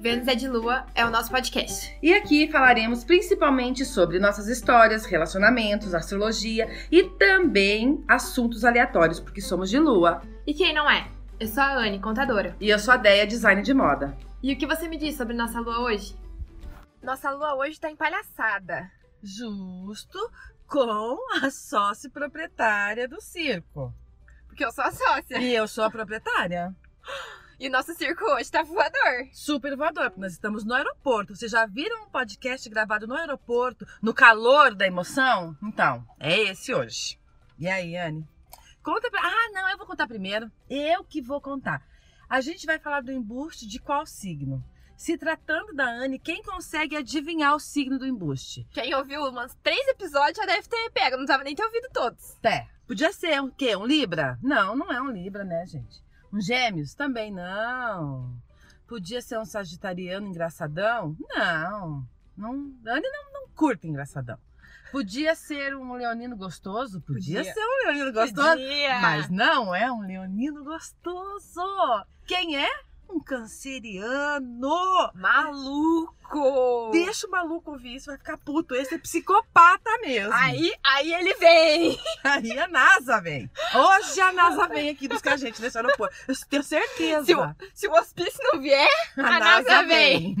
Vênus é de Lua é o nosso podcast. E aqui falaremos principalmente sobre nossas histórias, relacionamentos, astrologia e também assuntos aleatórios, porque somos de Lua. E quem não é? Eu sou a Anne, contadora. E eu sou a Deia, design de moda. E o que você me diz sobre nossa Lua hoje? Nossa Lua hoje tá em palhaçada. Justo com a sócia proprietária do circo. Porque eu sou a sócia. E eu sou a proprietária. E o nosso circo hoje tá voador. Super voador, porque nós estamos no aeroporto. Vocês já viram um podcast gravado no aeroporto, no calor da emoção? Então, é esse hoje. E aí, Anne? Conta pra... Ah, não, eu vou contar primeiro. Eu que vou contar. A gente vai falar do embuste de qual signo? Se tratando da Anne, quem consegue adivinhar o signo do embuste? Quem ouviu uns três episódios já deve ter pego, não tava nem ter ouvido todos. É. Podia ser um quê? Um Libra? Não, não é um Libra, né, gente? Um Gêmeos? Também não. Podia ser um Sagitariano engraçadão? Não. não Anne não, não curta engraçadão. Podia ser um leonino gostoso? Podia, Podia. ser um leonino gostoso. Podia. Mas não é um leonino gostoso. Quem é? Um canceriano. Maluco! Deixa o maluco ouvir isso, vai ficar puto. Esse é psicopata mesmo. Aí, aí ele vem! Aí a NASA vem. Hoje a NASA vem aqui buscar a gente nesse aeroporto. Eu tenho certeza. Se o, se o hospício não vier, a, NASA, vem.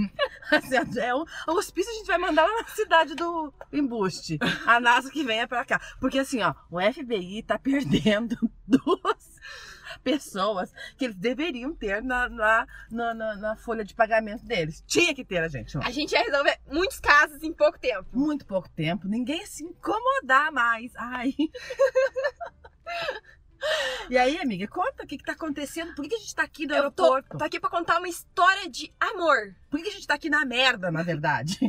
Assim, é um, o hospício a gente vai mandar lá na cidade do embuste. A NASA que venha pra cá. Porque assim, ó, o FBI tá perdendo duas pessoas que eles deveriam ter na, na, na, na- na folha de pagamento deles. Tinha que ter, a gente. ó. A gente ia resolver muitos casos em pouco tempo. Muito pouco tempo, ninguém ia se incomodar mais. Ai. E aí, amiga, conta o que, que tá acontecendo. Por que, que a gente tá aqui no Eu tô, aeroporto? tô aqui pra contar uma história de amor. Por que, que a gente tá aqui na merda, na verdade?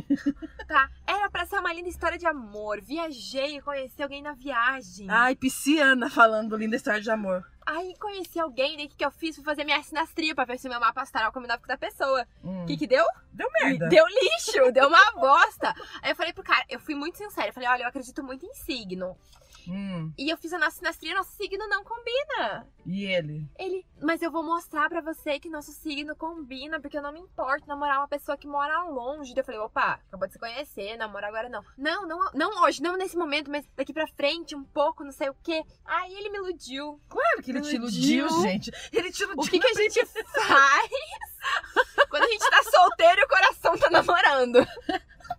Tá? Era pra ser uma linda história de amor. Viajei e conheci alguém na viagem. Ai, pisciana falando linda história de amor. Aí conheci alguém, daí o que, que eu fiz? Fui fazer minha sinastria pra ver se o meu mapa astral combinava com da pessoa. O Hum. que que deu? Deu merda. Deu lixo, deu uma bosta. Aí eu falei pro cara, eu fui muito sincera. Eu falei, olha, eu acredito muito em signo. Hum. E eu fiz a nossa sinastria, nosso signo não combina. E ele? Ele, mas eu vou mostrar pra você que nosso signo combina, porque eu não me importo namorar uma pessoa que mora longe. Daí eu falei, opa, acabou de se conhecer, namorar agora não. Não, não, não hoje, não nesse momento, mas daqui pra frente, um pouco, não sei o quê. Aí ele me iludiu. Claro que ele te Iludiu. iludiu, gente. Ele te iludiu. O que, que a gente faz quando a gente tá solteiro e o coração tá namorando?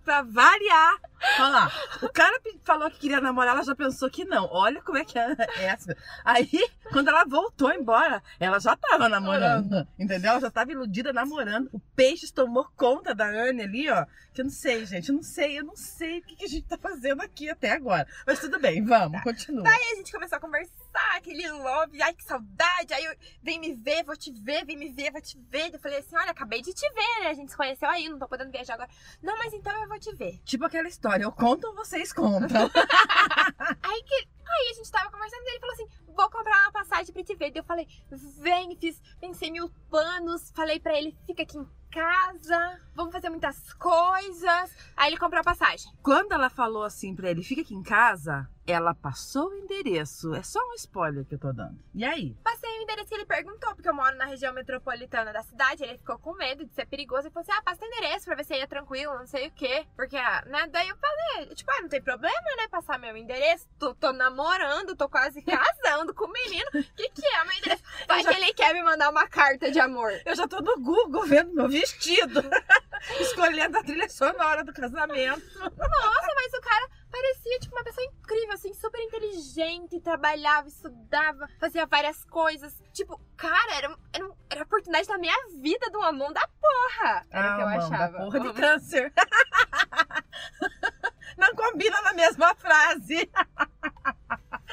Pra variar. Olha lá. O cara falou que queria namorar, ela já pensou que não. Olha como é que é essa. Aí, quando ela voltou embora, ela já tava namorando. Entendeu? Ela já tava iludida namorando. O Peixes tomou conta da Anne ali, ó. Que eu não sei, gente. Eu não sei, eu não sei o que, que a gente tá fazendo aqui até agora. Mas tudo bem, vamos, continua. Aí a gente começou a conversar, aquele love, ai que saudade. Aí eu, vem me ver, vou te ver, vem me ver, vou te ver. Eu falei assim: olha, acabei de te ver, né? A gente se conheceu aí, não tô podendo viajar agora. Não, mas então eu vou te ver. Tipo aquela história, eu conto ou vocês contam? Aí que. Aí a gente tava conversando e ele falou assim: vou comprar uma passagem pra te ver. Daí eu falei, vem, fiz, pensei mil planos, falei pra ele, fica aqui em casa, vamos fazer muitas coisas. Aí ele comprou a passagem. Quando ela falou assim pra ele, fica aqui em casa, ela passou o endereço. É só um spoiler que eu tô dando. E aí? Passei o endereço que ele perguntou, porque eu moro na região metropolitana da cidade. Ele ficou com medo de ser perigoso e falou assim: ah, passa o endereço pra ver se ia tranquilo, não sei o quê. Porque, ah, né? Daí eu falei: tipo, ah, não tem problema, né? Passar meu endereço. Tô, tô namorando, tô quase casando com o menino. O que, que é meu endereço? Vai que ele quer me mandar uma carta de amor. Eu já tô no Google vendo meu vestido, escolhendo a trilha sonora do casamento. Nossa, mas o cara parecia, tipo, uma pessoa incrível, assim, super inteligente, trabalhava, estudava, fazia várias coisas. Tipo, cara, era, era, era a oportunidade da minha vida, de uma mão da porra. Era o que eu Ah, mão achava. Da porra de câncer. Não combina na mesma frase.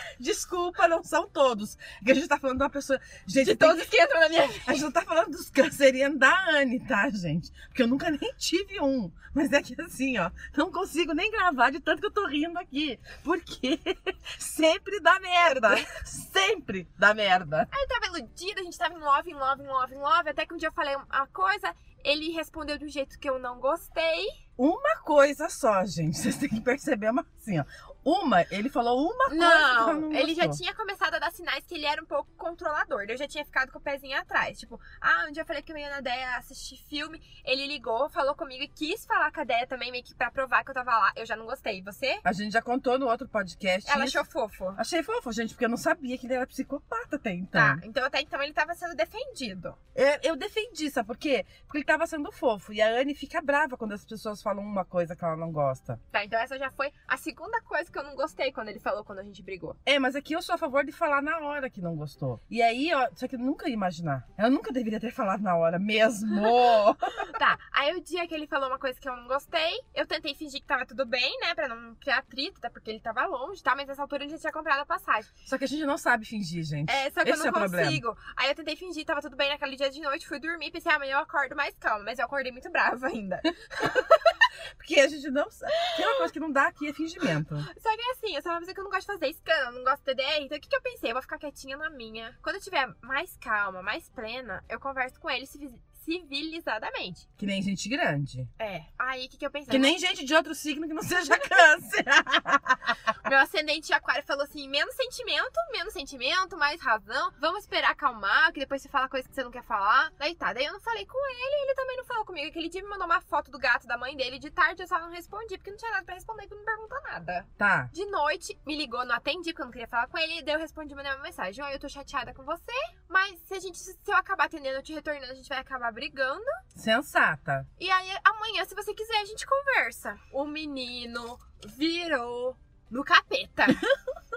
Desculpa, não são todos. Que a gente tá falando de uma pessoa. Gente, De todos que entram na minha vida. A gente não tá falando dos cancerianos da Anne, tá, gente? Porque eu nunca nem tive um. Mas é que assim, ó, não consigo nem gravar de tanto que eu tô rindo aqui. Porque sempre dá merda. Sempre dá merda. Aí eu tava iludida, a gente tava em love, em love, em love, em love. Até que um dia eu falei uma coisa, ele respondeu de um jeito que eu não gostei. Uma coisa só, gente. Vocês têm que perceber uma assim, ó. Uma, ele falou uma coisa Não, não ele já tinha começado a dar sinais que ele era um pouco controlador. Eu já tinha ficado com o pezinho atrás. Tipo, ah, um dia eu falei que eu ia na Deia assistir filme. Ele ligou, falou comigo e quis falar com a Deia também, meio que pra provar que eu tava lá. Eu já não gostei. Você? A gente já contou no outro podcast. Ela isso. achou fofo. Achei fofo, gente, porque eu não sabia que ele era psicopata até então. Tá, então até então ele tava sendo defendido. É, Eu defendi, sabe por quê? Porque ele tava sendo fofo. E a Anne fica brava quando as pessoas falam uma coisa que ela não gosta. Tá, então essa já foi a segunda coisa que eu não gostei quando ele falou quando a gente brigou. É, mas aqui eu sou a favor de falar na hora que não gostou. E aí, ó, só que eu nunca ia imaginar. Ela nunca deveria ter falado na hora mesmo. Tá, aí o dia que ele falou uma coisa que eu não gostei, eu tentei fingir que tava tudo bem, né? Pra não criar atrito, até porque ele tava longe, tá? Mas nessa altura ele já tinha comprado a passagem. só que a gente não sabe fingir, gente. É, só que Esse eu é não problema. consigo. Aí eu tentei fingir, tava tudo bem naquele dia de noite, fui dormir, pensei, amanhã eu acordo mais calma. Mas eu acordei muito brava ainda. Porque a gente não sabe. Tem uma coisa que não dá aqui é fingimento. Só que assim, eu sou uma pessoa que eu não gosto de fazer escândalo, não gosto de TDR. Então o que, que eu pensei? Eu vou ficar quietinha na minha. Quando eu tiver mais calma, mais plena, eu converso com ele civi- civilizadamente. Que nem gente grande. É. Aí o que, que eu pensei? Que nem gente de outro signo que não seja câncer. Meu ascendente de aquário falou assim: menos sentimento, menos sentimento, mais razão. Vamos esperar acalmar, que depois você fala coisa que você não quer falar. Daí tá, daí eu não falei com ele, ele também não falou comigo. Aquele dia me mandou uma foto do gato da mãe dele de tarde, eu só não respondi, porque não tinha nada pra responder, porque não perguntou nada. Tá. De noite, me ligou, não atendi, porque eu não queria falar com ele, daí eu respondi mandei uma mensagem: Oi, eu tô chateada com você, mas se a gente, se eu acabar atendendo, eu te retornando, a gente vai acabar brigando. Sensata. E aí, amanhã, se você quiser, a gente conversa. O menino virou no capeta.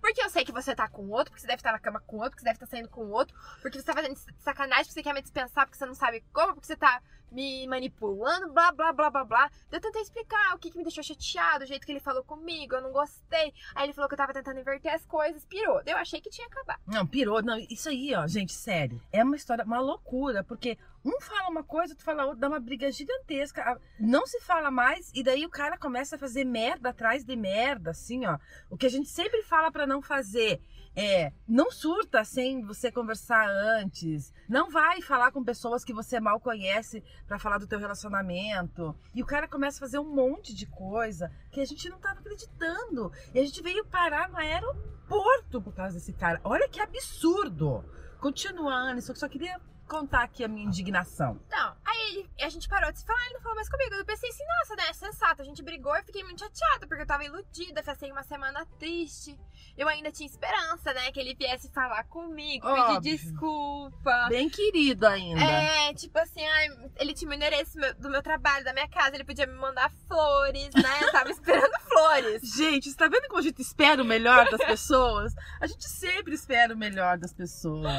Porque eu sei que você tá com outro, porque você deve estar na cama com outro, porque você deve estar saindo com outro, porque você tá fazendo sacanagem, porque você quer me dispensar, porque você não sabe como, porque você tá me manipulando, blá, blá, blá, blá, blá. Eu tentei explicar o que, que me deixou chateado, o jeito que ele falou comigo, eu não gostei. Aí ele falou que eu tava tentando inverter as coisas, pirou. Eu achei que tinha acabado. Não, pirou. Não, isso aí, ó, gente, sério. É uma história, uma loucura, porque um fala uma coisa, tu fala outra, dá uma briga gigantesca. Não se fala mais, e daí o cara começa a fazer merda atrás de merda, assim, ó. O que a gente sempre fala pra não fazer é não surta sem você conversar antes. Não vai falar com pessoas que você mal conhece pra falar do teu relacionamento. E o cara começa a fazer um monte de coisa que a gente não tava acreditando. E a gente veio parar no aeroporto por causa desse cara. Olha que absurdo. Continua, Anne, só que só queria contar aqui a minha indignação. Não, aí a gente parou de se falar, ele não falou mais comigo. Eu pensei assim, nossa, né, sensato. A gente brigou e fiquei muito chateada, porque eu tava iludida, passei uma semana triste. Eu ainda tinha esperança, né, que ele viesse falar comigo, Óbvio. pedir desculpa. Bem querido ainda. É, tipo assim, ai, ele tinha o endereço do meu trabalho, da minha casa, ele podia me mandar flores, né? Eu tava esperando flores. Gente, você tá vendo como a gente espera o melhor das pessoas? A gente sempre espera o melhor das pessoas.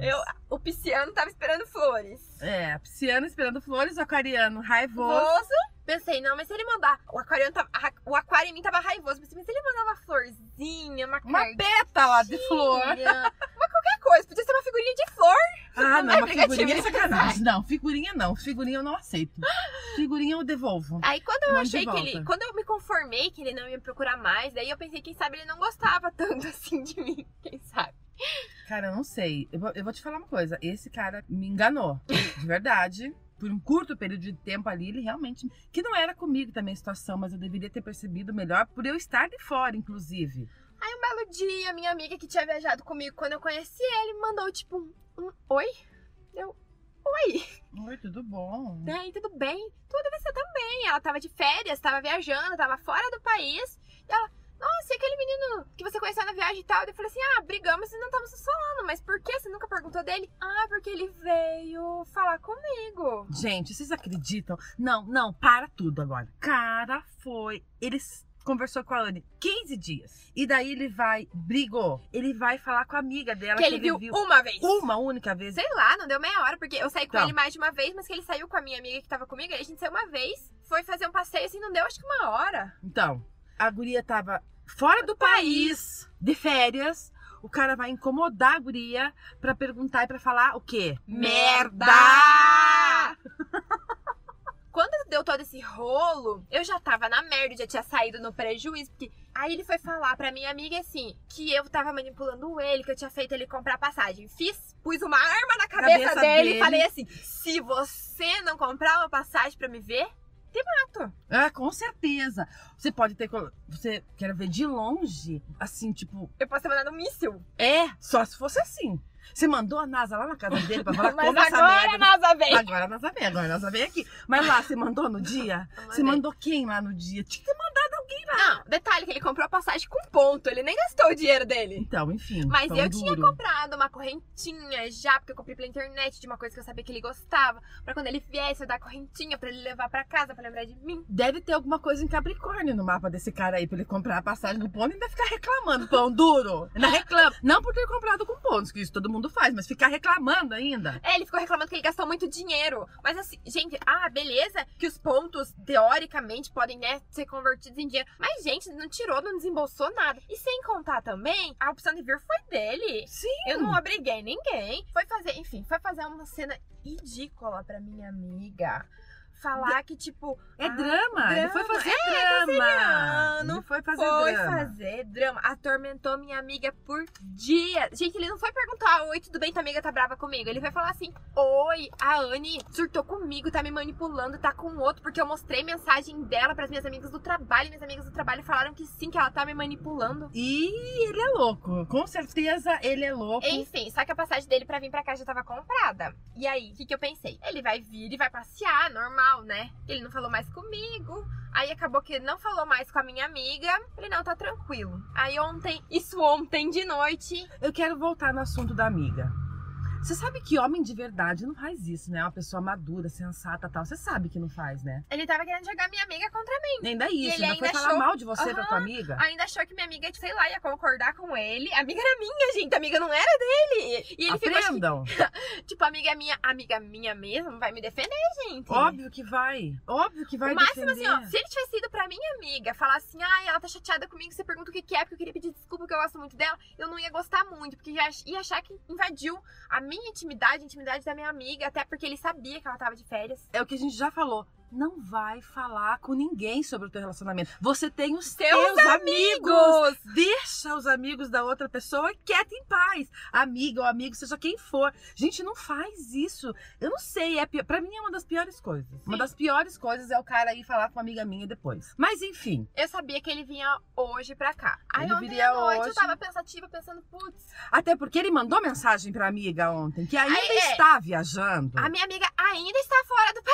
Eu, o pisciano tava esperando flores. É, a pisciana esperando flores, o aquariano raivoso. Raivoso. Pensei, não, mas se ele mandar. O aquário, tava, o aquário em mim tava raivoso. Pensei, mas se ele mandar uma florzinha, uma Uma pétala de flor. uma qualquer coisa, podia ser uma figurinha de flor. Ah, não, É uma figurinha é negativo. sacanagem. Não, figurinha não. Figurinha eu não aceito. Figurinha eu devolvo. Aí quando eu achei que ele. Quando eu me conformei que ele não ia procurar mais, daí eu pensei, quem sabe ele não gostava tanto assim de mim. Quem sabe? Cara, eu não sei. Eu vou, eu vou te falar uma coisa. Esse cara me enganou. De verdade. Por um curto período de tempo ali, ele realmente. Que não era comigo também a situação, mas eu deveria ter percebido melhor por eu estar de fora, inclusive. Aí um belo dia, minha amiga que tinha viajado comigo quando eu conheci ele, mandou tipo um, um oi. Eu. Oi. Oi, tudo bom? Aí, tudo bem? Tudo você também. Ela tava de férias, tava viajando, tava fora do país. E ela, nossa, e aquele menino que você conheceu na viagem e tal? Eu falei assim, ah, brigamos e não estamos nos falando. Mas por que? Você nunca perguntou dele? Ah, porque ele veio falar comigo. Gente, vocês acreditam? Não, não, para tudo agora. Cara foi. Ele s- conversou com a Anne 15 dias. E daí ele vai, brigou. Ele vai falar com a amiga dela que ele viu uma vez. uma única vez. Sei lá, não deu meia hora, porque eu saí com Então. ele mais de uma vez, mas que ele saiu com a minha amiga que tava comigo, aí a gente saiu uma vez, foi fazer um passeio assim, não deu acho que uma hora. Então, a guria tava fora do país, de férias. O cara vai incomodar a guria pra perguntar e pra falar o quê? Quando deu todo esse rolo, eu já tava na merda, já tinha saído no prejuízo, porque aí ele foi falar pra minha amiga assim, que eu tava manipulando ele, que eu tinha feito ele comprar passagem. Fiz, pus uma arma na cabeça, Cabeça dele, dele. e falei assim: se você não comprar uma passagem pra me ver, mato. É, com certeza. Você pode ter. Você quer ver de longe, assim, tipo. Eu posso ter mandado um míssil. É, só se fosse assim. Você mandou a NASA lá na casa dele pra falar como essa agora a NASA vem. Agora a NASA vem, agora a NASA vem aqui. Mas lá, você mandou no dia? Você mandou quem lá no dia? Tinha que ter mandado alguém lá. Não, detalhe que ele comprou a passagem com ponto. Ele nem gastou o dinheiro dele. Então, enfim. Mas eu tinha duro. comprado uma correntinha já, porque eu comprei pela internet de uma coisa que eu sabia que ele gostava. Pra quando ele viesse, eu dar a correntinha pra ele levar pra casa, pra lembrar de mim. Deve ter alguma coisa em Capricórnio no mapa desse cara aí, pra ele comprar a passagem do ponto e ainda ficar reclamando. Pão duro. Ainda reclama. Não por ter comprado com pontos, que isso todo mundo faz, mas ficar reclamando ainda. É, ele ficou reclamando que ele gastou muito dinheiro. Mas assim, gente, ah, beleza que os pontos, teoricamente, podem, né, ser convertidos em dinheiro. Mas, gente, não tirou, não desembolsou nada. E sem contar também, a opção de vir foi dele. Sim. Eu não obriguei ninguém. Foi fazer, enfim, foi fazer uma cena ridícula pra minha amiga. Falar que, tipo, É Ah, drama. Ele foi drama. fazer É, drama. não foi fazer foi drama. fazer drama. Atormentou minha amiga por dias. Gente, ele não foi perguntar: Oi, tudo bem? Tua amiga tá brava comigo. Ele foi falar assim: Oi, a Anne surtou comigo, tá me manipulando, tá com outro, porque eu mostrei mensagem dela pras minhas amigas do trabalho. E minhas amigas do trabalho falaram que sim, que ela tá me manipulando. E ele é louco. Com certeza ele é louco. Enfim, só que a passagem dele pra vir pra cá já tava comprada. E aí, o que, que eu pensei? Ele vai vir e vai passear, normal, né? Ele não falou mais comigo. Aí acabou que ele não falou mais com a minha amiga. Falei, não, tá tranquilo. Aí ontem, isso ontem de noite. Eu quero voltar no assunto da amiga. Você sabe que homem de verdade não faz isso, né? Uma pessoa madura, sensata tal. Você sabe que não faz, né? Ele tava querendo jogar minha amiga contra mim. Nem daí isso. ele Ainda foi ainda falar achou- mal de você pra Aham. tua amiga. Ainda achou que minha amiga, sei lá, ia concordar com ele. A amiga era minha, gente. A amiga não era dele. E ele ficou, Aprendam. que, tipo, amiga minha, amiga minha mesmo, vai me defender, gente. Óbvio que vai. Óbvio que vai o máximo defender. assim, ó, se ele tivesse ido pra minha amiga falar assim, ai, ela tá chateada comigo, você pergunta o que, que é, porque eu queria pedir desculpa, porque eu gosto muito dela, eu não ia gostar muito, porque já ia achar que invadiu a minha intimidade, a intimidade da minha amiga, até porque ele sabia que ela tava de férias. É o que a gente já falou. Não vai falar com ninguém sobre o teu relacionamento. Você tem os Seus teus amigos. Deixa os amigos da outra pessoa quieta em paz. Amiga ou amigo, seja quem for. Gente, não faz isso. Eu não sei, é pra mim é uma das piores coisas. Uma das piores coisas é o cara ir falar com uma amiga minha depois. Mas enfim, Eu sabia que ele vinha hoje pra cá. Aí Ele ontem viria à noite hoje. eu tava pensativa, pensando, putz, até porque ele mandou mensagem pra amiga ontem, que ainda Aí, é. está viajando. a minha amiga ainda está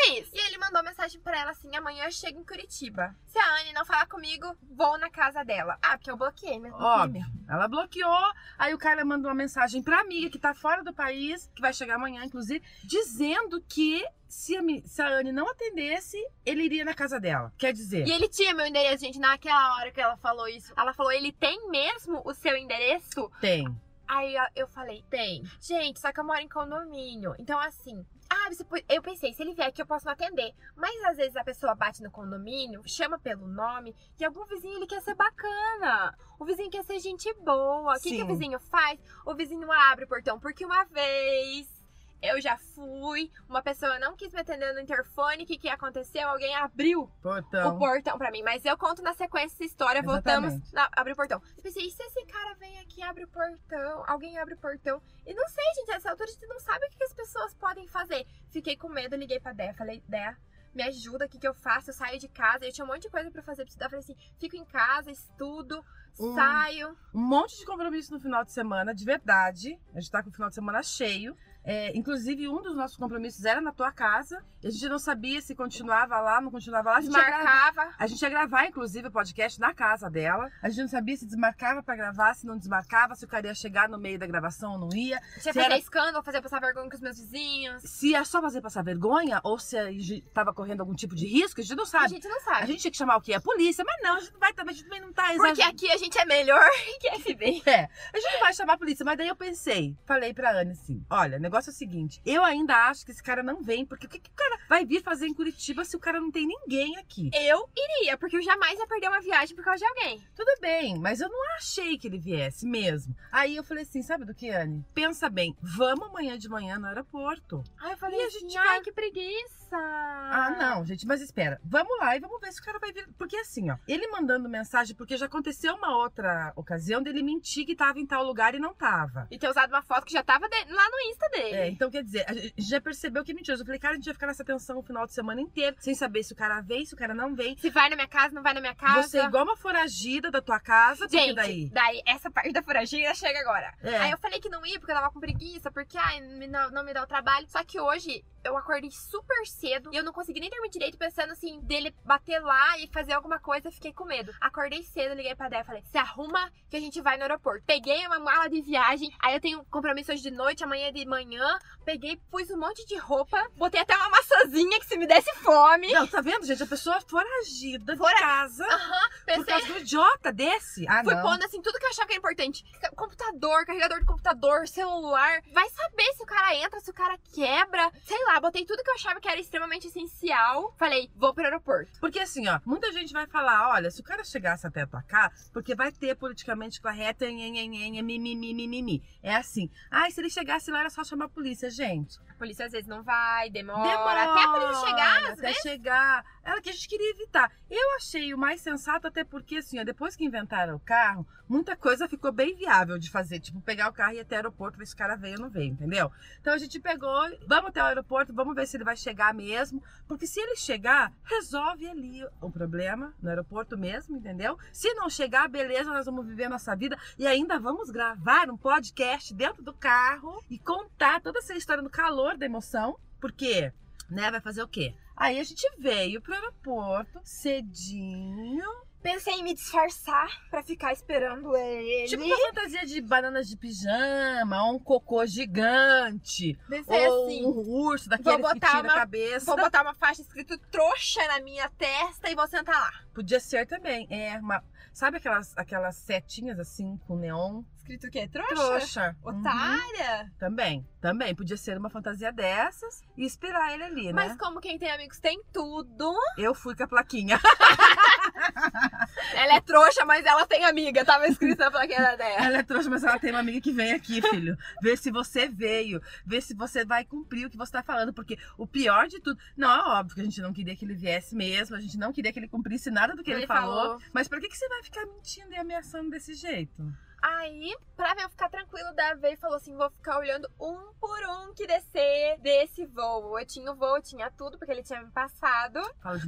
país. E ele mandou mensagem pra ela assim, amanhã eu chego em Curitiba. Se a Anne não falar comigo, vou na casa dela. Ah, porque eu bloqueei, mas Óbvio. Ela bloqueou, aí o cara mandou uma mensagem pra amiga que tá fora do país, que vai chegar amanhã, inclusive, dizendo que se a, se a Anne não atendesse, ele iria na casa dela. Quer dizer, E ele tinha meu endereço, gente, naquela hora que ela falou isso. Ela falou, ele tem mesmo o seu endereço? tem. Aí eu- eu falei, tem. Gente, só que eu moro em condomínio. Então, assim. Ah, eu pensei, se ele vier aqui eu posso não atender. Mas às vezes a pessoa bate no condomínio, chama pelo nome, e algum vizinho ele quer ser bacana. O vizinho quer ser gente boa. O que, que o vizinho faz? O vizinho abre o portão. Porque uma vez eu já fui, uma pessoa não quis me atender no interfone. O que, que aconteceu? Alguém abriu Portão. o portão pra mim. Mas eu conto na sequência essa história. Exatamente. Voltamos. na- abre o portão. Eu pensei, e se esse cara vem aqui e abre o portão? Alguém abre o portão? E não sei, gente. Essa altura a gente não sabe o que, que as pessoas podem fazer. Fiquei com medo, liguei pra Dé. Falei, Dé. Me ajuda, o que, que eu faço? Eu saio de casa. Eu tinha um monte de coisa pra fazer. pra estudar. Eu falei assim: fico em casa, estudo, Hum. saio. Um monte de compromisso no final de semana, de verdade. A gente tá com o final de semana cheio. É, inclusive, um dos nossos compromissos era na tua casa. A gente não sabia se continuava lá, não continuava lá. A gente ia gravar- Desmarcava. A gente ia gravar, inclusive, o podcast na casa dela. A gente não sabia se desmarcava pra gravar, se não desmarcava, se o cara ia chegar no meio da gravação ou não ia. Que Se fazer era- escândalo, fazer passar vergonha com os meus vizinhos. Se ia só fazer passar vergonha ou se a gente tava correndo algum tipo de risco, a gente não A sabe. gente não A sabe. gente tinha que chamar o quê? A polícia, mas não, a gente não vai também, a gente também não tá Porque exagerando. aqui a gente é melhor que FB. É, a gente não vai chamar a polícia, mas daí eu pensei, falei pra Anne assim: olha, o negócio é o seguinte, eu ainda acho que esse cara não vem, porque o que, que o cara vai vir fazer em Curitiba se o cara não tem ninguém aqui? Eu iria, porque eu jamais ia perder uma viagem por causa de alguém. Tudo bem, mas eu não achei que ele viesse mesmo. Aí eu falei assim: sabe do que, Anne? Pensa bem, vamos amanhã de manhã no aeroporto. Aí eu falei E a assim, gente ai, vai- que preguiça. Ah, não, gente, mas espera. Vamos lá e vamos ver se o cara vai vir. Porque assim, ó, ele mandando mensagem, porque já aconteceu uma outra ocasião dele mentir que tava em tal lugar e não tava. E ter usado uma foto que já tava de- lá no Insta dele. Dele. É, então quer dizer, a gente já percebeu que é mentiroso. Eu falei, cara, a gente vai ficar nessa tensão o final de semana inteiro, sem saber se o cara vem, se o cara não vem. Se vai na minha casa, não vai na minha casa. Você é igual uma foragida da tua casa, Gente, daí. essa parte da furagina chega agora. É. Aí eu falei que não ia porque eu tava com preguiça, porque ai, não, não me dá o trabalho. Só que hoje eu acordei super cedo e eu não consegui nem dormir direito pensando assim, dele bater lá e fazer alguma coisa, fiquei com medo. Acordei cedo, liguei pra Dé e falei: se arruma que a gente vai no aeroporto. Peguei uma mala de viagem, aí eu tenho compromisso hoje de noite, amanhã de manhã. Peguei, pus um monte de roupa, botei até uma maçãzinha que se me desse fome. Não, tá vendo, gente? A pessoa foragida de Fora- casa Aham, por pensei. causa do idiota desse. Ah, Fui não. pondo assim tudo que eu achava que era importante. Computador, carregador de computador, celular. Vai saber se o cara entra, se o cara quebra. Sei lá, botei tudo que eu achava que era extremamente essencial. Falei, vou pro aeroporto. Porque assim, ó, muita gente vai falar, olha, se o cara chegasse até tua casa, porque vai ter politicamente nhenhenhenhen, mimimi, mimimi. É assim. Ai, se ele chegasse lá era só chamar a polícia, gente. Polícia às vezes não vai, demora. Demora Até a polícia chegar, às até vezes. chegar. Era o que a gente queria evitar. Eu achei o mais sensato, até porque, assim, ó, depois que inventaram o carro, muita coisa ficou bem viável de fazer. Tipo, pegar o carro e ir até o aeroporto, ver se o cara veio ou não veio, entendeu? Então a gente pegou, vamos até o aeroporto, vamos ver se ele vai chegar mesmo. Porque se ele chegar, resolve ali o problema, no aeroporto mesmo, entendeu? Se não chegar, beleza, nós vamos viver a nossa vida. E ainda vamos gravar um podcast dentro do carro e contar toda essa história no calor da emoção. Porque, né, vai fazer o quê? Aí a gente veio pro aeroporto cedinho. Pensei em me disfarçar pra ficar esperando ele. Tipo uma fantasia de bananas de pijama, ou um cocô gigante. Pensei ou assim. um urso daquele que botar tira uma- a cabeça. Vou botar uma faixa escrito trouxa na minha testa e vou sentar lá. Podia ser também. É uma. Sabe aquelas, aquelas setinhas assim com neon? Escrito o quê? Trouxa? Trouxa. Uhum. Otária? Também. Também. Podia ser uma fantasia dessas e esperar ele ali, né? Mas como quem tem amigos tem tudo. Eu fui com a plaquinha. Ela é trouxa, mas ela tem amiga. Tava escrito na plaquinha dela. Ela é trouxa, mas ela tem uma amiga que vem aqui, filho. Ver se você veio. Ver se você vai cumprir o que você tá falando. Porque o pior de tudo. Não, é óbvio que a gente não queria que ele viesse mesmo. A gente não queria que ele cumprisse nada do que ele, Ele falou. falou. Mas por que, que você vai ficar mentindo e ameaçando desse jeito? Aí, pra eu ficar tranquilo, Dave veio e falou assim: vou ficar olhando um por um que descer desse voo. Eu tinha o voo, tinha tudo, porque ele tinha me passado.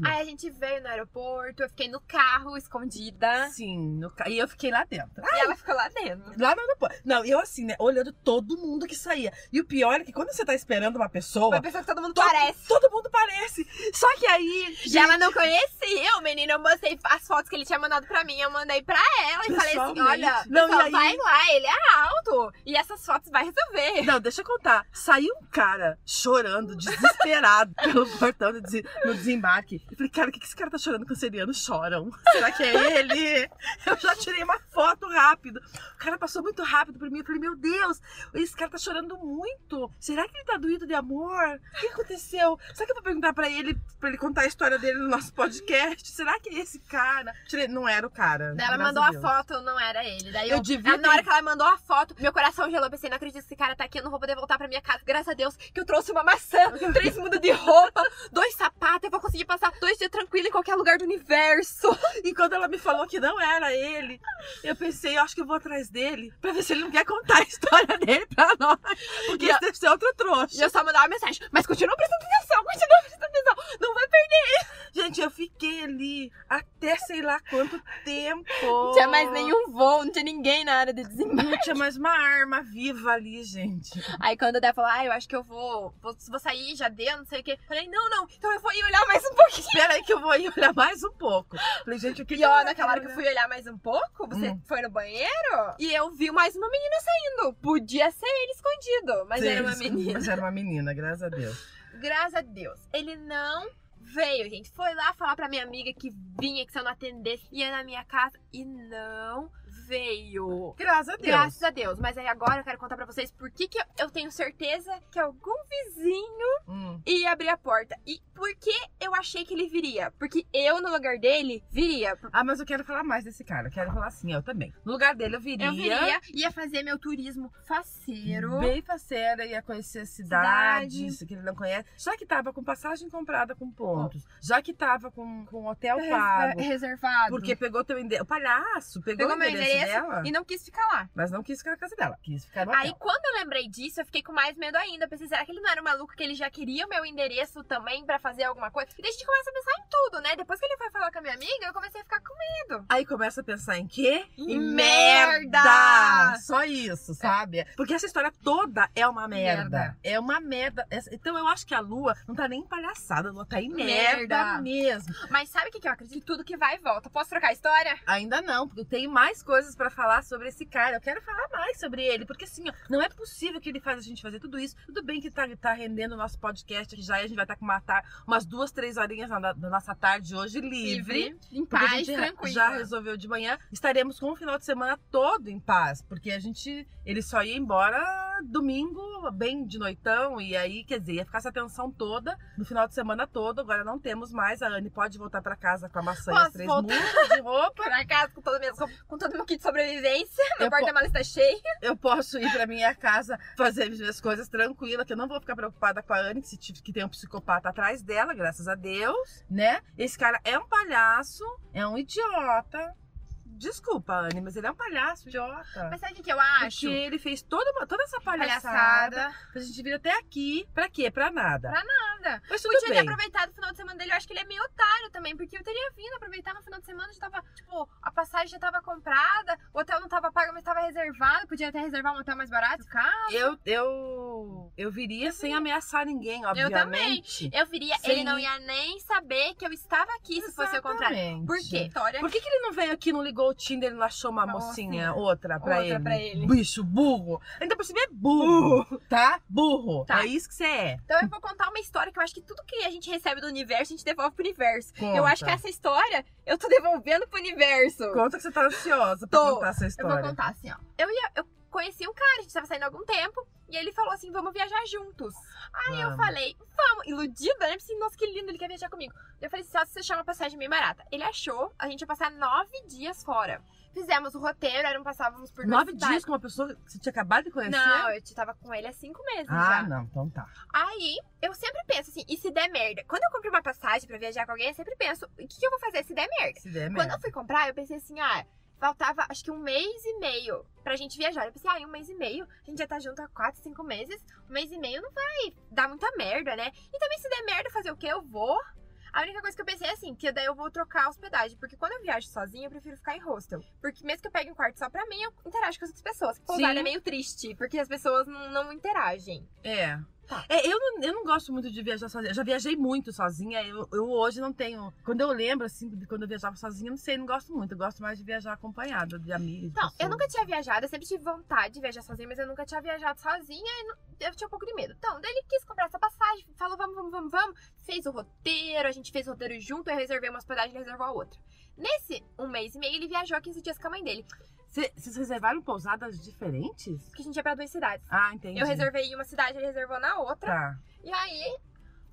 Aí a gente veio no aeroporto, eu fiquei no carro, escondida. Sim, no ca- e eu fiquei lá dentro. E ela ficou lá dentro. Lá no aeroporto. Não, eu assim, né? Olhando todo mundo que saía. E o pior é que quando você tá esperando uma pessoa. Uma pessoa que todo mundo todo, parece. todo mundo parece. Só que aí. Já ela não conhecia o menino, eu mostrei as fotos que ele tinha mandado pra mim, eu mandei pra ela e falei assim, Pessoalmente. olha, Não, e aí- vai lá, ele é alto. E essas fotos vai resolver. Não, deixa eu contar. Saiu um cara chorando, desesperado, pelo portão dese- no desembarque. Eu falei, cara, o que que esse cara tá chorando? Cancerianos choram. Será que é ele? Eu já tirei uma foto rápido. O cara passou muito rápido por mim. Eu falei, meu Deus, esse cara tá chorando muito. Será que ele tá doído de amor? O que aconteceu? Será que eu vou perguntar pra ele, pra ele contar a história dele no nosso podcast? Será que é esse cara? Tirei- Não era o cara. Ela mandou a foto, não era ele. Daí Eu eu, na hora que ela mandou a foto, meu coração gelou. Pensei, não acredito que esse cara tá aqui, eu não vou poder voltar pra minha casa. Graças a Deus que eu trouxe uma maçã, três mudas de roupa, dois sapatos. Eu vou conseguir passar dois dias tranquilo em qualquer lugar do universo. E quando ela me falou que não era ele, eu pensei, eu acho que eu vou atrás dele pra ver se ele não quer contar a história dele pra nós. Porque E esse deve ser outro E trouxa. eu só mandava uma mensagem, mas continua prestando atenção, continua prestando atenção. Não vai perder. Gente, eu fiquei ali até sei lá quanto tempo. Não tinha mais nenhum voo, não tinha ninguém na área de desembarque. Não tinha mais uma arma viva ali, gente. Aí quando a Dé falou, ah, eu acho que eu vou, vou, vou sair, já deu, não sei o quê. Falei, não, não, então eu vou ir olhar mais um pouquinho. Espera aí que eu vou ir olhar mais um pouco. Falei, gente, o que E ó, ela naquela hora que eu fui olhar mais um pouco, você Hum. foi no banheiro e eu vi mais uma menina saindo. Podia ser ele escondido, mas Sim, era uma menina. Mas era uma menina, graças a Deus. Graças a Deus. Ele não veio, gente. Foi lá falar pra minha amiga que vinha, que se eu não atendesse, ia na minha casa e não veio. Graças a Deus. Graças a Deus. Mas aí agora eu quero contar pra vocês por que, que eu tenho certeza que algum vizinho Hum. ia abrir a porta. E por que eu achei que ele viria? Porque eu, no lugar dele, viria. Ah, mas eu quero falar mais desse cara. Eu quero falar assim, eu também. No lugar dele, eu viria. Eu viria, ia fazer meu turismo faceiro. Bem faceira, ia conhecer a cidade, que ele não conhece. Já que tava com passagem comprada com pontos. Já que tava com, com hotel pago. reservado. Porque pegou teu endereço. O palhaço pegou, Pegou o endereço, dela. e não quis ficar lá. Mas não quis ficar na casa dela. Quis ficar no Aí, hotel. quando eu lembrei disso, eu fiquei com mais medo ainda. Eu Pensei, será que ele não era um maluco que ele já queria o meu endereço também pra fazer alguma coisa? E daí a gente começa a pensar em tudo, né? Depois que ele foi falar com a minha amiga, eu comecei a ficar com medo. Aí começa a pensar em quê? Em merda! Só isso, sabe? Porque essa história toda é uma merda. Merda. É uma merda. Então eu acho que a Lua não tá nem palhaçada, a Lua tá em merda, Merda. mesmo. Mas sabe o que, que eu acredito? Tudo que vai e volta. Posso trocar a história? Ainda não, porque eu tenho mais coisas pra falar sobre esse cara. Eu quero falar mais sobre ele, porque assim, ó, não é possível que ele faz a gente fazer tudo isso. Tudo bem que tá, tá rendendo o nosso podcast aqui já, e a gente vai estar com uma umas duas, três horinhas na- da nossa tarde hoje livre. Em Porque a paz, gente tranquilo. já resolveu de manhã. Estaremos com o final de semana todo em paz. Porque a gente. Ele só ia embora domingo, bem de noitão. E aí, quer dizer, ia ficar essa tensão toda no final de semana todo. Agora não temos mais. A Anne pode voltar pra casa com a maçã e Posso as três voltar? de roupa. Pra casa com todo, meu, com todo meu kit de sobrevivência. Meu Eu po- porta-malas está cheio. Eu posso ir pra minha casa fazer as minhas coisas tranquila, que eu não vou ficar preocupada com a Anne, que, se tive- que tem um psicopata atrás dela, graças a Deus, né? Esse cara é um palhaço, é um idiota. Desculpa, Anne, mas ele é um palhaço, idiota. Mas sabe o que, que eu acho? Porque ele fez toda, uma- toda essa palhaçada, Palhaçada. pra gente vir até aqui. Pra quê? Pra nada. Pra nada. Mas tudo Podia ter bem. aproveitado o final de semana dele. Eu acho que ele é meio otário também, porque eu teria vindo aproveitar no final de semana. Já tava, tipo, a passagem já tava comprada, o hotel não tava pago, mas tava reservado. Podia até reservar um hotel mais barato, cara. Eu, eu, eu viria sem ameaçar ninguém, obviamente. Eu viria, Sim. ele não ia nem saber que eu estava aqui se fosse o contrário. Exatamente. Por quê? Por que, que ele não veio aqui, não ligou o Tinder e não achou uma Uma mocinha, mocinha. outra pra Outra ele? pra ele. Bicho, burro. Ainda por cima é burro, tá? Burro. Tá. É isso que você é. Então eu vou contar uma história que eu acho que tudo que a gente recebe do universo, a gente devolve pro universo. Conta. Eu acho que essa história eu tô devolvendo pro universo. Conta que você tá ansiosa pra Tô. contar essa Eu história. vou contar assim, ó. Eu ia, eu conheci um cara, a gente tava saindo há algum tempo, e ele falou assim: vamos viajar juntos. Aí eu Vamos. falei, vamos, iludida, né? Pensei, nossa, que lindo, ele quer viajar comigo. Eu falei, só se você chama uma passagem bem barata. Ele achou, a gente ia passar nove dias fora. Fizemos o roteiro, eram passávamos por Nove cidades. dias com uma pessoa que você tinha acabado de conhecer? Não, eu tava com ele há cinco meses Ah, já. não, então tá. Aí, eu sempre penso assim, e se der merda? Quando eu compro uma passagem pra viajar com alguém, eu sempre penso, o que, que eu vou fazer se der merda? Se der Quando merda. eu fui comprar, eu pensei assim, ah, faltava acho que um mês e meio pra gente viajar. Eu pensei, ah, em um mês e meio, a gente já tá junto há quatro, cinco meses, um mês e meio não vai dar muita merda, né? E também se der merda, fazer o quê? Eu vou. A única coisa que eu pensei é assim, que daí eu vou trocar a hospedagem. Porque quando eu viajo sozinha, eu prefiro ficar em hostel. Porque mesmo que eu pegue um quarto só pra mim, eu interajo com as outras pessoas. Pousar é meio triste, porque as pessoas não, não interagem. É. Tá. É, eu não, eu não gosto muito de viajar sozinha. Eu já viajei muito sozinha. Eu, eu hoje não tenho. Quando eu lembro, assim, de quando eu viajava sozinha, não sei, não gosto muito. Eu gosto mais de viajar acompanhada, de amigos. Não, eu nunca tinha viajado, eu sempre tive vontade de viajar sozinha, mas eu nunca tinha viajado sozinha e não- eu tinha um pouco de medo. Então, daí ele quis comprar essa passagem, falou, vamos, vamos, vamos, vamos. Fez o roteiro, a gente fez o roteiro junto, eu reservei uma hospedagem, ele reservou a outra. Nesse um mês e meio, ele viajou 15 dias com a mãe dele, Vocês reservaram pousadas diferentes? porque a gente ia pra duas cidades. Ah, entendi. Eu reservei em uma cidade, ele reservou na outra. Tá. E aí,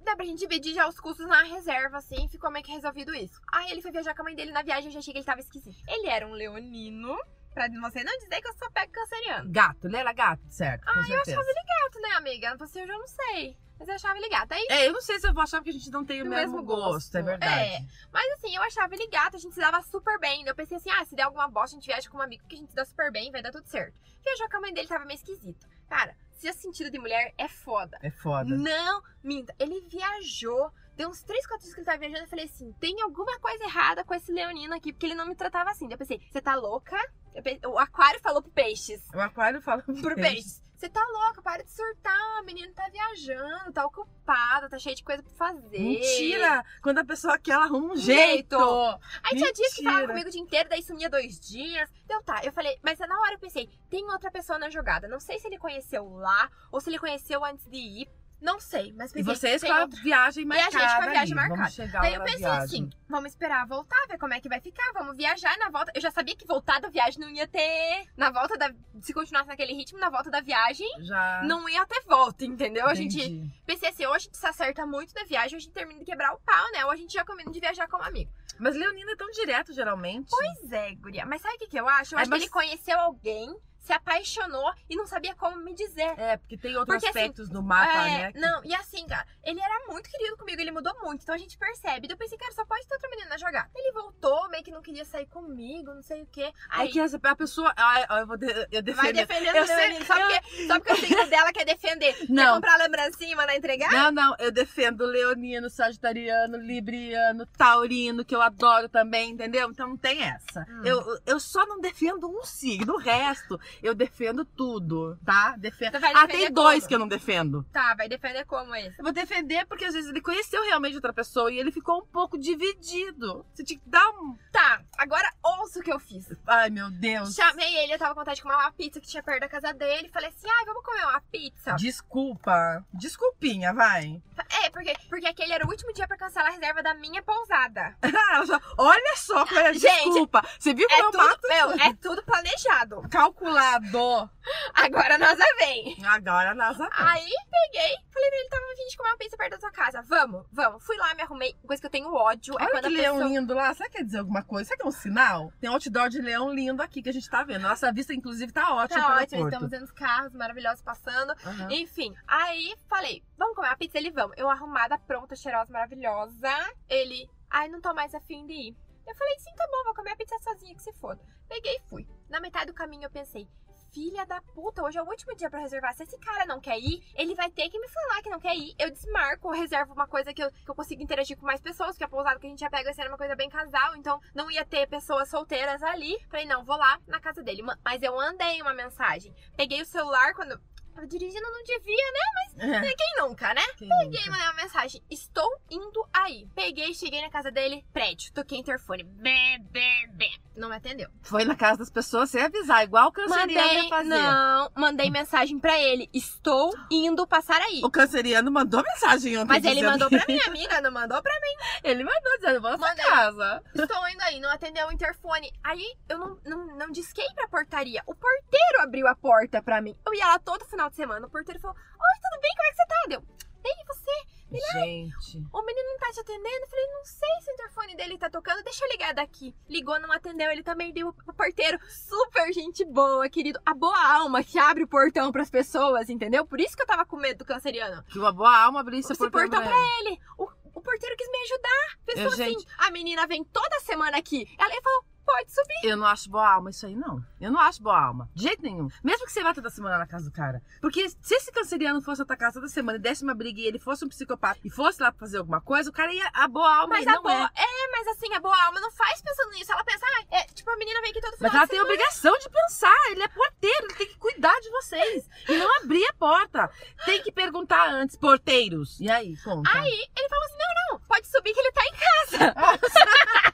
dá pra gente dividir já os custos na reserva, assim, ficou meio que resolvido isso. Aí ele foi viajar com a mãe dele na viagem, eu já achei que ele tava esquisito. Ele era um leonino, pra você não dizer que eu sou pego canceriano. Gato, ele era gato, certo? Ah, com certeza. Gato, né, amiga? Você eu já não sei. Mas eu achava ele gato. Aí, É, eu não sei se eu vou achar porque a gente não tem o mesmo, mesmo gosto, gosto. é verdade. É. mas assim, eu achava ele gato, a gente se dava super bem. Eu pensei assim, ah, se der alguma bosta, a gente viaja com um amigo que a gente se dá super bem, vai dar tudo certo. Viajou com a mãe dele, tava meio esquisito. Cara, se é sentido de mulher, é foda. É foda. Não, minta. Ele viajou. Deu uns 3, 4 dias que ele tava viajando. Eu falei assim: tem alguma coisa errada com esse leonino aqui, porque ele não me tratava assim. Daí eu pensei: você tá louca? Eu pe- O aquário falou pro peixes. O aquário fala Pro peixes. Você tá louca, para de surtar. O menino tá viajando, tá ocupado, tá cheio de coisa pra fazer. Mentira! Quando a pessoa quer, ela arruma um jeito. jeito. Aí tinha dias que falava comigo o dia inteiro, daí sumia dois dias. Deu tá. Eu falei, mas na hora eu pensei, tem outra pessoa na jogada. Não sei se ele conheceu lá ou se ele conheceu antes de ir. Não sei, mas E vocês com a outra- viagem E a marcada gente com a viagem ali. marcada. Daí eu pensei viagem. assim, vamos esperar voltar, ver como é que vai ficar, vamos viajar e na volta. Eu já sabia que voltar da viagem não ia ter. Na volta da. Se continuasse naquele ritmo, na volta da viagem, Já não ia ter volta, entendeu? A gente. entendi. Pensei assim, ou a gente se acerta muito na viagem, ou a gente termina de quebrar o pau, né? Ou a gente já combina de viajar como amigo. Mas Leonina é tão direto, geralmente. Pois é, guria. Mas sabe o que, que eu acho? Eu É, acho mas- que ele conheceu alguém, se apaixonou e não sabia como me dizer. É, porque tem outros Porque, assim, aspectos no mapa, É, né? que- Não, e assim, cara, ele era muito querido comigo, ele mudou muito, então a gente percebe. Daí eu pensei, cara, só pode ter outra menina na jogada. Ele voltou, meio que não queria sair comigo, não sei o quê. É Aí que essa, a pessoa. Ah, eu vou de, eu vai defender. defendendo Eu o sei, Leonino, só, porque, só porque o signo dela quer defender. Quer Não. comprar lembrancinha e mandar entregar? Não, não, eu defendo leonino, sagitariano, libriano, taurino, que eu adoro também, entendeu? Então não tem essa. Hum. Eu, eu só não defendo um signo, o resto eu defendo tudo, tá? Defendo. Ah, tem dois como? que eu não defendo. Tá, vai defender como esse? Eu vou defender porque às vezes ele conheceu realmente outra pessoa e ele ficou um pouco dividido. Você tinha que dar um. Tá, agora ouça o que eu fiz. Ai, meu Deus. Chamei ele, eu tava com vontade de comer uma pizza que tinha perto da casa dele. Falei assim, ai, vamos comer uma pizza. Desculpa. Desculpinha, vai. É, porque, porque aquele era o último dia pra cancelar a reserva da minha pousada. Olha só qual é a Gente, desculpa. Você viu É como eu tudo, mato meu, é tudo planejado. calculado. Agora nós a vem. Agora a NASA. Aí peguei, falei pra ele, tava fim de comer uma pizza perto da sua casa. Vamos, vamos. Fui lá, me arrumei. Coisa que eu tenho ódio. é Olha quando que a leão pessoa... lindo lá. Será que quer dizer alguma coisa? Será que é um sinal? Tem um outdoor de leão lindo aqui que a gente tá vendo. Nossa vista, inclusive, tá ótima Tá ótimo, estamos vendo os carros maravilhosos passando. Aham. Enfim, aí falei, vamos comer uma pizza? Ele, vamos. Eu arrumada, pronta, cheirosa, maravilhosa. Ele, ai, não tô mais afim de ir. Eu falei, sim, tá bom, vou comer a pizza sozinha, que se foda. Peguei e fui. Na metade do caminho eu pensei, filha da puta, hoje é o último dia eu reservar. Se esse cara não quer ir, ele vai ter que me falar que não quer ir. Eu desmarco, eu reservo uma coisa que eu, que eu consigo interagir com mais pessoas, porque a pousada que a gente já pega vai ser uma coisa bem casal, então não ia ter pessoas solteiras ali. Falei, não, vou lá na casa dele. Ma- Mas eu mandei uma mensagem. Peguei o celular quando. Tava dirigindo, não devia, né? É, Quem nunca, né? quem Peguei, nunca? mandei uma mensagem. Estou indo aí. Peguei, cheguei na casa dele, prédio. Toquei interfone. Bé, bé, bé. Não me atendeu. Foi na casa das pessoas sem avisar, igual o canceriano Mandei, ia fazer. não, mandei mensagem pra ele. Estou indo passar aí. O canceriano mandou mensagem ontem. Mas ele mandou pra minha amiga, não mandou pra mim. Ele mandou dizendo, vou na casa. Estou indo aí, não atendeu o interfone. Aí eu não, não, não disquei pra portaria. O porteiro abriu a porta pra mim. Eu ia lá todo final de semana. O porteiro falou: Oi, tudo bem? Como é que você tá? Deu. Bem, e você? Gente. O menino não tá te atendendo? Eu falei, não sei se o interfone dele tá tocando, deixa eu ligar daqui. Ligou, não atendeu, ele também deu pro porteiro. Super gente boa, querido. A boa alma que abre o portão pras pessoas, entendeu? Por isso que eu tava com medo do canceriano. Que uma boa alma abrisse Esse a portão portão pra ele. ele. O, o porteiro quis me ajudar. Pensou Eu, assim, gente- a menina vem toda semana aqui. Ela falou, pode subir. Eu não acho boa alma isso aí, não. Eu não acho boa alma. De jeito nenhum. Mesmo que você vá toda semana na casa do cara. Porque se esse canceriano fosse à tua casa toda semana e desse uma briga e ele fosse um psicopata e fosse lá pra fazer alguma coisa, o cara ia. A boa alma Mas a não boa, é. é. mas assim, a boa alma não faz pensando nisso. Ela pensa, ah, é, tipo, a menina vem aqui todo final Mas ela tem semana. obrigação de pensar. Ele é porteiro, ele tem que cuidar de vocês. E não abrir a porta. Tem que perguntar antes, porteiros. E aí, conta. Aí ele falou assim: não, não, pode subir que ele tá em casa.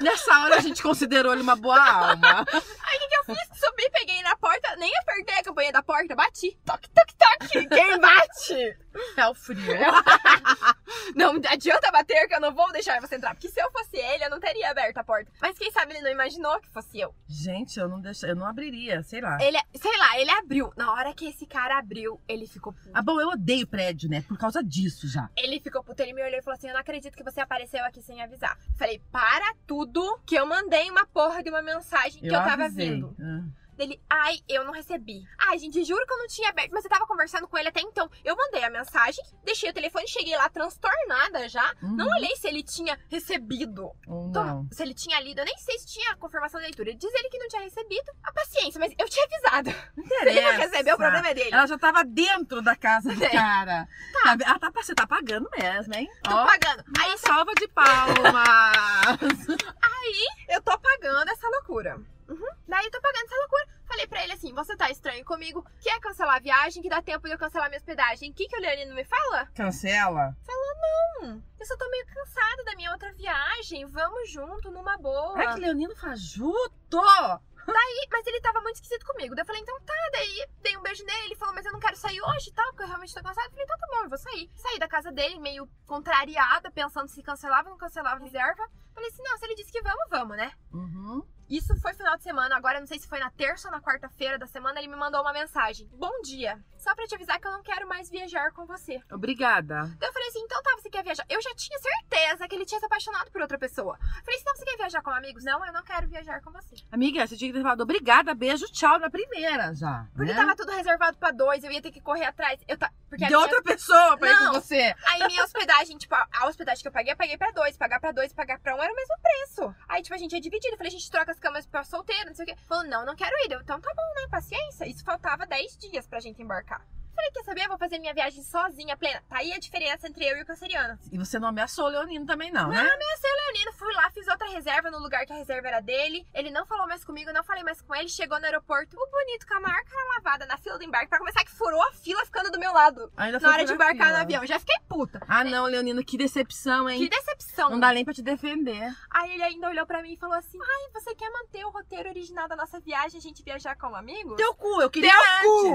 Nessa hora a gente considerou ele uma boa alma. Aí o que, que eu fiz? Subi, peguei na porta, nem apertei a campanha da porta, bati. Toque, toque, toque. Quem bate? É o frio. Não adianta bater que eu não vou deixar você entrar. Porque se eu fosse ele, eu não teria aberto a porta. Mas quem sabe ele não imaginou que fosse eu. Gente, eu não deixa, eu não abriria, sei lá. Ele, sei lá, ele abriu. Na hora que esse cara abriu, ele ficou puto. Ah, bom, eu odeio prédio, né? Por causa disso já. Ele ficou puto, ele me olhou e falou assim: Eu não acredito que você apareceu aqui sem avisar. Falei, para tudo que eu mandei uma porra de uma mensagem que eu tava avisei. vindo. Ah. Dele, ai, eu não recebi. Ai, gente, juro que eu não tinha aberto, mas eu tava conversando com ele até então. Eu mandei a mensagem, deixei o telefone, cheguei lá transtornada já. Não Uhum. olhei se ele tinha recebido. Não. Se ele tinha lido, eu nem sei se tinha confirmação da leitura. Diz ele que não tinha recebido. A paciência, mas eu tinha avisado. Se ele não recebeu, o problema é dele. Ela já tava dentro da casa do É. cara. Tá. Ah, tá, você tá pagando mesmo, hein? Tô Ó, pagando. Aí uma salva de palmas. eu tô pagando essa loucura. Uhum. Daí eu tô pagando essa loucura. Falei pra ele assim: você tá estranho comigo? Quer cancelar a viagem? Que dá tempo de eu cancelar minha hospedagem? O que, que o Leonino me fala? Cancela. Hum, eu só tô meio cansada da minha outra viagem. Vamos junto, numa boa. Ai, que Leonino fajuto! Daí, mas ele tava muito esquisito comigo. Daí eu falei, então tá. Daí dei um beijo nele. Ele falou, mas eu não quero sair hoje e tal, porque eu realmente tô cansada. Eu falei, então tá bom, eu vou sair. Saí da casa dele, meio contrariada, pensando se cancelava ou não cancelava a reserva. Falei assim, não, se ele disse que vamos, vamos, né? Uhum. Isso foi final de semana, agora eu não sei se foi na terça ou na quarta-feira da semana, ele me mandou uma mensagem. Bom dia, só pra te avisar que eu não quero mais viajar com você. Obrigada. Daí eu falei assim, então tá, você quer viajar? Eu já tinha certeza que ele tinha se apaixonado por outra pessoa. Falei assim, então você quer viajar com amigos? Não, eu não quero viajar com você. Amiga, você tinha que ter falado obrigada, beijo, tchau na primeira já. Porque né? tava tudo reservado pra dois, eu ia ter que correr atrás. Eu. Porque De minha- outra pessoa pra ir Não. com você. Aí minha hospedagem, tipo, a a hospedagem que eu paguei, eu paguei pra dois. Pagar pra dois, pagar pra um era o mesmo preço. Aí, tipo, a gente ia dividir. Eu falei, a gente troca as camas pra solteiro, não sei o quê. Falou, não, não quero ir. Eu, então tá bom, né? Paciência. Isso faltava 10 dias pra gente embarcar. Falei, quer saber? Eu vou fazer minha viagem sozinha, plena. Tá aí a diferença entre eu e o canceriano. E você não ameaçou o Leonino também, não, né? Leonino, fui lá, fiz outra reserva no lugar que a reserva era dele. Ele não falou mais comigo, não falei mais com ele. Chegou no aeroporto, o bonito com a maior cara lavada na fila do embarque. Pra começar, que furou a fila ficando do meu lado. Ainda Na hora de embarcar no avião. Já fiquei puta. Ah, não, Leonino, que decepção, hein? Que decepção. Não dá nem pra te defender. Aí ele ainda olhou pra mim e falou assim: Ai, você quer manter o roteiro original da nossa viagem, a gente viajar como amigos? Teu cu, eu queria Teu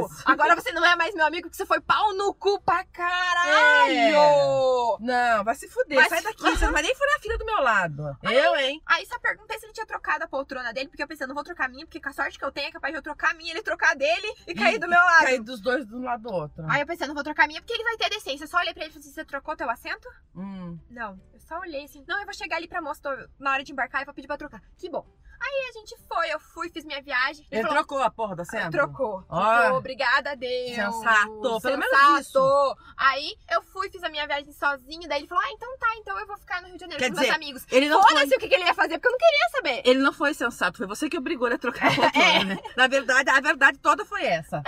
antes. cu! Agora você não é mais meu amigo, que você foi pau no cu pra caralho! Não, vai se fuder. Vai Sai se- daqui, você não vai nem furar a fila do meu lado. Eu, hein? Aí só perguntei se ele tinha trocado a poltrona dele, porque eu pensei, não vou trocar a minha, porque com a sorte que eu tenho é capaz de eu trocar a minha, ele trocar a dele e cair do meu lado. Cair dos dois de um lado do outro. Aí eu pensei, não vou trocar a minha, porque ele vai ter decência. Eu só olhei pra ele e falei assim: você trocou teu assento? Hum. Não, eu só olhei assim. Não, eu vou chegar ali pra moça tô- na hora de embarcar e vou pedir pra trocar. Que bom. Aí a gente foi, eu fui, fiz minha viagem. Ele falou, trocou a porra do assento? Trocou. Trocou, obrigada a Deus. Sensato, pelo menos Sensato. Aí eu fui, fiz a minha viagem sozinho. Daí ele falou: Ah, então tá, então eu vou ficar no Rio de Janeiro Quer com dizer, meus amigos. Ele não foi... Foda-se o que, que ele ia fazer, porque eu não queria saber. Ele não foi sensato, foi você que obrigou ele a trocar a poltrona, né? Na verdade, a verdade toda foi essa.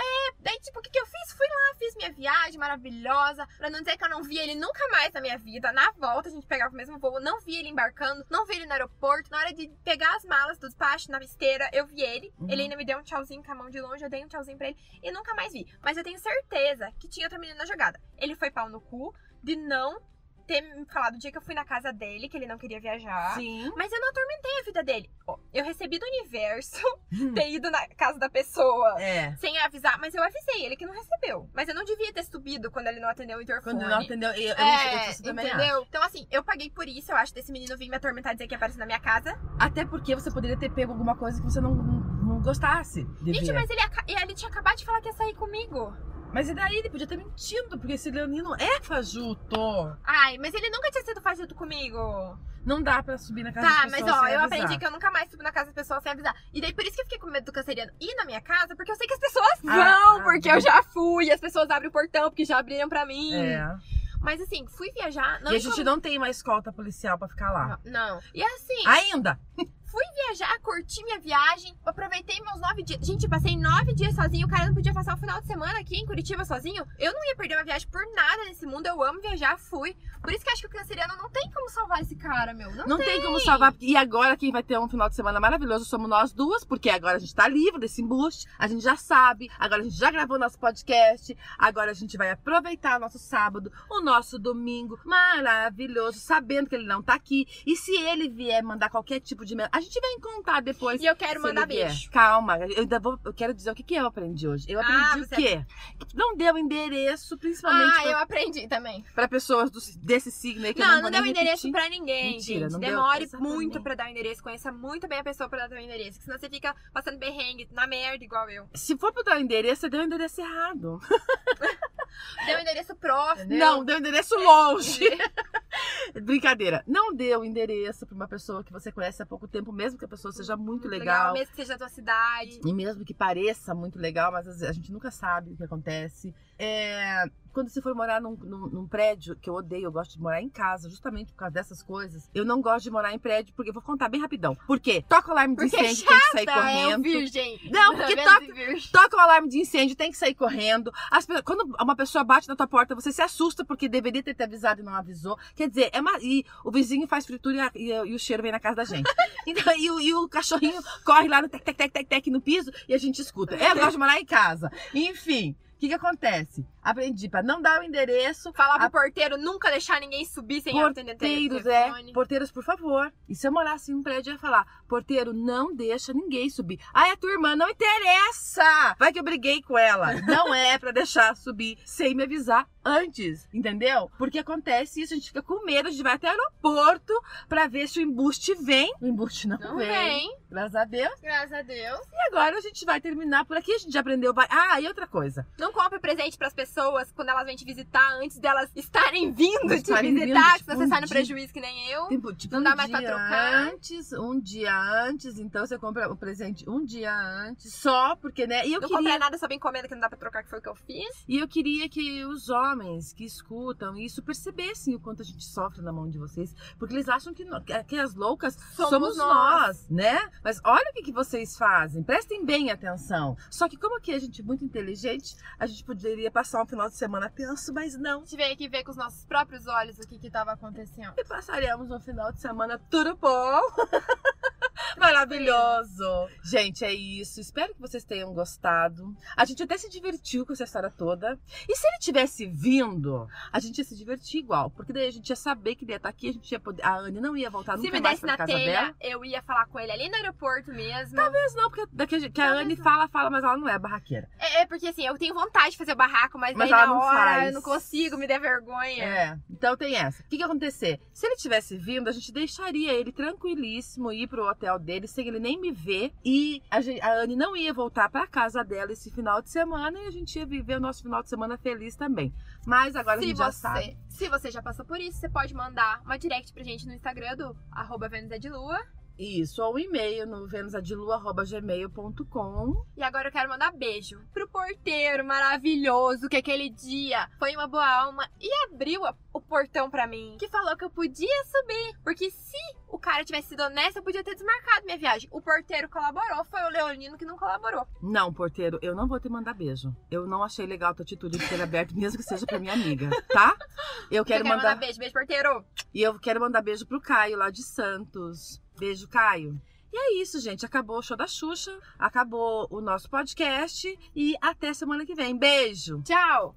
Daí, tipo, o que, que eu fiz? Fui lá, fiz minha viagem maravilhosa. Pra não dizer que eu não vi ele nunca mais na minha vida. Na volta, a gente pegava o mesmo voo. Não vi ele embarcando, não vi ele no aeroporto. Na hora de pegar as malas do despacho na esteira, eu vi ele. Uhum. Ele ainda me deu um tchauzinho com a mão de longe. Eu dei um tchauzinho pra ele e nunca mais vi. Mas eu tenho certeza que tinha outra menina na jogada. Ele foi pau no cu de não ter me falado o dia que eu fui na casa dele, que ele não queria viajar. Sim. Mas eu não atormentei a vida dele. Eu recebi do universo ter ido na casa da pessoa É. sem avisar, mas eu avisei ele que não recebeu. Mas eu não devia ter subido quando ele não atendeu o interfone. Quando ele não entendeu, eu, eu, É, eu, também entendeu? acho. Então, assim, eu paguei por isso, eu acho, desse menino vir me atormentar e dizer que ia aparecer na minha casa. Até porque você poderia ter pego alguma coisa que você não, não, não gostasse Gente, mas ele, ele tinha acabado de falar que ia sair comigo. Mas e daí? Ele podia ter mentido, porque esse Leonino é fajuto. Ai, mas ele nunca tinha sido fajuto comigo. Não dá pra subir na casa Tá, das mas pessoas ó, sem eu avisar. aprendi que eu nunca mais subo na casa das pessoas sem avisar. E daí por isso que eu fiquei com medo do canceriano ir na minha casa, porque eu sei que as pessoas vão, Ah, porque ah, eu já fui, as pessoas abrem o portão porque já abriram pra mim. É. Mas assim, fui viajar. Não e a gente como- não tem uma escolta policial pra ficar lá. Não. E assim, Ainda! Viajar, curti minha viagem, aproveitei meus nove dias. Gente, passei nove dias sozinho, o cara não podia passar o final de semana aqui em Curitiba sozinho. Eu não ia perder uma viagem por nada nesse mundo, eu amo viajar, fui. Por isso que acho que o canceriano não tem como salvar esse cara, meu. Não, Não tem como salvar. E agora quem vai ter um final de semana maravilhoso somos nós duas, porque agora a gente tá livre desse embuste, a gente já sabe, agora a gente já gravou nosso podcast, agora a gente vai aproveitar o nosso sábado, o nosso domingo maravilhoso, sabendo que ele não tá aqui. E se ele vier mandar qualquer tipo de. men- A gente vai contar depois. E eu quero mandar vier. beijo. Calma, eu ainda vou. Eu quero dizer o que, que eu aprendi hoje. Eu Ah, aprendi o você- quê? Não deu endereço, principalmente Ah, pra, eu aprendi também. pra pessoas do- desse signo aí que eu Não, não, não, vou deu nem endereço repetir. pra ninguém, Mentira, gente. não deu- Demore exatamente. muito pra dar o endereço. Conheça muito bem a pessoa pra dar o endereço. Senão você fica passando berrengue na merda, igual eu. Se for pra dar o endereço, você deu o endereço errado. Deu o endereço próximo. Não, deu o endereço longe. Brincadeira. Não dê o endereço pra uma pessoa que você conhece há pouco tempo, mesmo que a pessoa seja muito legal. Mesmo que seja da tua cidade. E mesmo que pareça muito legal, mas às vezes a gente nunca sabe o que acontece. É, quando você for morar num, num- num prédio, que eu odeio, eu gosto de morar em casa, justamente por causa dessas coisas. Eu não gosto de morar em prédio, porque eu vou contar bem rapidão. Por quê? Toca o alarme de Porque é incêndio, tem que sair Tá, é correndo. virgem. Não, porque Vênus toca-. Toca o alarme de incêndio, tem que sair correndo. As quando uma pessoa bate na tua porta, você se assusta porque deveria ter te avisado e não avisou. Quer dizer, é uma- e o vizinho faz fritura e, e e o cheiro vem na casa da gente. Então, e, o, e o cachorrinho corre lá no tec, tec, tec, tec, tec no piso e a gente escuta. Eu gosto de morar em casa. Enfim. O que que acontece? Aprendi pra não dar o endereço. Falar pro A- porteiro nunca deixar ninguém subir sem Porteiros, é. Porteiros, por favor. E se eu morasse em um prédio, eu ia falar: porteiro, não deixa ninguém subir. Ah, é tua irmã, não interessa! Vai que eu briguei com ela. Não é pra deixar subir sem me avisar antes, entendeu? Porque acontece isso, a gente fica com medo, a gente vai até o aeroporto pra ver se o embuste vem. O embuste não, Não vem. vem, Graças a Deus. graças a Deus. E agora a gente vai terminar por aqui. A gente já aprendeu. Ah, e outra coisa. Não compre presente pras pessoas quando elas vêm te visitar antes delas estarem vindo te Estarem visitar, vindo, que tipo, você um sai no dia- prejuízo que nem eu. Tipo, tipo, Não um dá mais pra dia trocar. antes, um dia antes, então você compra o presente um dia antes, só porque, né? E eu não queria, comprei nada sob encomenda que não dá pra trocar, que foi o que eu fiz. e eu queria que os homens que escutam isso percebessem o quanto a gente sofre na mão de vocês, porque eles acham que, que- que as loucas Somos somos, nós. nós. né? Mas olha o que, que vocês fazem, prestem bem atenção. Só que como aqui a gente é muito inteligente, a gente poderia passar um final de semana tenso, mas não. A gente veio aqui ver com os nossos próprios olhos o que que tava acontecendo. E passaremos um final de semana tudo bom. Maravilhoso! Gente, é isso. Espero que vocês tenham gostado. A gente até se divertiu com essa história toda. E se ele tivesse vindo, a gente ia se divertir igual. Porque daí a gente ia saber que ele ia estar aqui, a gente ia poder. A Anne não ia voltar Se nunca me mais desse pra na casa telha, dela. eu ia falar com ele ali no aeroporto mesmo. Talvez não, porque daqui, a- que a Talvez Anne não. fala, fala, mas ela não é barraqueira. É, é porque assim, eu tenho vontade de fazer barraco, mas, Mas daí ela na não hora faz. eu não consigo, me dê vergonha. É, então tem essa. O que, que ia acontecer? Se ele tivesse vindo, a gente deixaria ele tranquilíssimo ir pro hotel dele sem ele nem me ver. E a, gente, a Anne não ia voltar pra casa dela esse final de semana e a gente ia viver o nosso final de semana feliz também. Mas agora a Se gente já você, sabe. se você já passou por isso, você pode mandar uma direct pra gente no Instagram do arroba Vênus é de Lua. Isso, ou um e-mail no venusadilu.gmail.com. E agora eu quero mandar beijo pro porteiro maravilhoso que aquele dia foi uma boa alma e abriu a- o portão pra mim. Que falou que eu podia subir. Porque se o cara tivesse sido honesto, eu podia ter desmarcado minha viagem. O porteiro colaborou, foi o Leonino que não colaborou. Não, porteiro, eu não vou te mandar beijo. Eu não achei legal a tua atitude de ter aberto, mesmo que seja pra minha amiga, tá? Eu quero eu quero mandar. mandar beijo, beijo, porteiro. E eu quero mandar beijo pro Caio, lá de Santos. Beijo, Caio. E é isso, gente. Acabou o show da Xuxa, acabou o nosso podcast e até semana que vem. Beijo! Tchau!